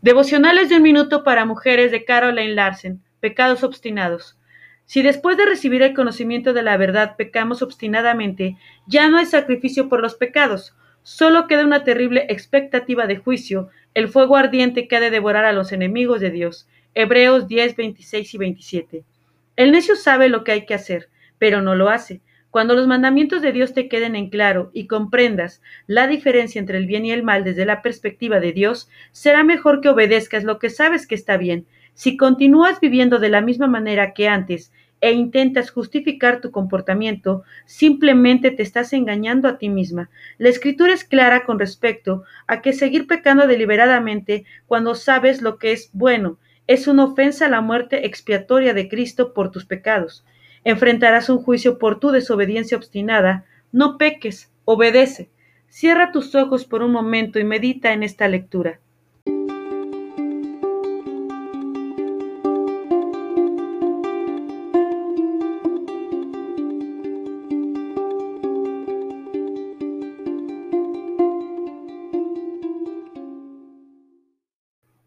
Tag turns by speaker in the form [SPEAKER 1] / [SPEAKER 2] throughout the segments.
[SPEAKER 1] Devocionales de un minuto para mujeres de Caroline Larsen. Pecados obstinados. Si después de recibir el conocimiento de la verdad pecamos obstinadamente, ya no hay sacrificio por los pecados, solo queda una terrible expectativa de juicio, el fuego ardiente que ha de devorar a los enemigos de Dios. Hebreos 10, 26 y 27. El necio sabe lo que hay que hacer, pero no lo hace. Cuando los mandamientos de Dios te queden en claro y comprendas la diferencia entre el bien y el mal desde la perspectiva de Dios, será mejor que obedezcas lo que sabes que está bien. Si continúas viviendo de la misma manera que antes e intentas justificar tu comportamiento, simplemente te estás engañando a ti misma. La escritura es clara con respecto a que seguir pecando deliberadamente cuando sabes lo que es bueno es una ofensa a la muerte expiatoria de Cristo por tus pecados. Enfrentarás un juicio por tu desobediencia obstinada. No peques, obedece. Cierra tus ojos por un momento y medita en esta lectura.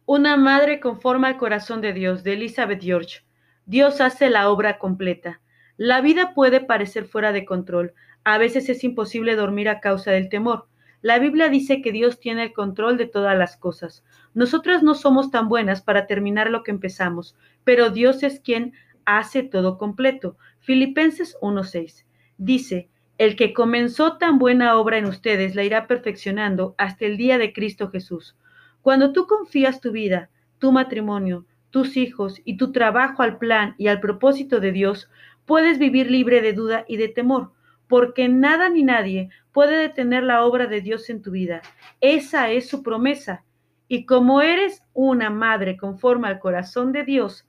[SPEAKER 1] Una madre conforma al corazón de Dios, de Elizabeth George. Dios hace la obra completa. La vida puede parecer fuera de control. A veces es imposible dormir a causa del temor. La Biblia dice que Dios tiene el control de todas las cosas. Nosotras no somos tan buenas para terminar lo que empezamos, pero Dios es quien hace todo completo. Filipenses 1:6 dice, el que comenzó tan buena obra en ustedes la irá perfeccionando hasta el día de Cristo Jesús. Cuando tú confías tu vida, tu matrimonio, tus hijos y tu trabajo al plan y al propósito de Dios, puedes vivir libre de duda y de temor, porque nada ni nadie puede detener la obra de Dios en tu vida. Esa es su promesa. Y como eres una madre conforme al corazón de Dios,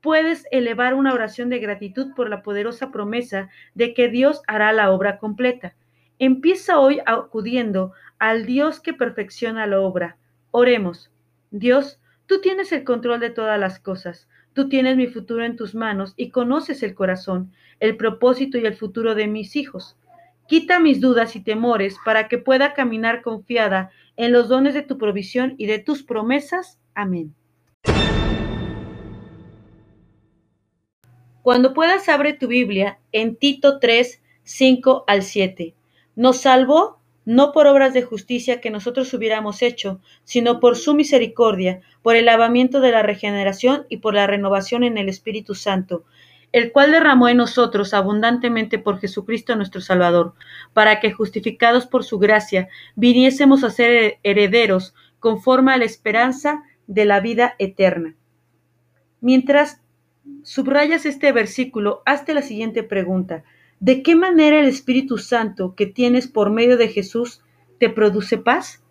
[SPEAKER 1] puedes elevar una oración de gratitud por la poderosa promesa de que Dios hará la obra completa. Empieza hoy acudiendo al Dios que perfecciona la obra. Oremos. Dios, Tú tienes el control de todas las cosas. Tú tienes mi futuro en tus manos y conoces el corazón, el propósito y el futuro de mis hijos. Quita mis dudas y temores para que pueda caminar confiada en los dones de tu provisión y de tus promesas. Amén. Cuando puedas, abre tu Biblia en Tito 3, 5 al 7. Nos salvó no por obras de justicia que nosotros hubiéramos hecho, sino por su misericordia, por el lavamiento de la regeneración y por la renovación en el Espíritu Santo, el cual derramó en nosotros abundantemente por Jesucristo nuestro Salvador, para que, justificados por su gracia, viniésemos a ser herederos conforme a la esperanza de la vida eterna. Mientras subrayas este versículo, hazte la siguiente pregunta. ¿De qué manera el Espíritu Santo que tienes por medio de Jesús te produce paz?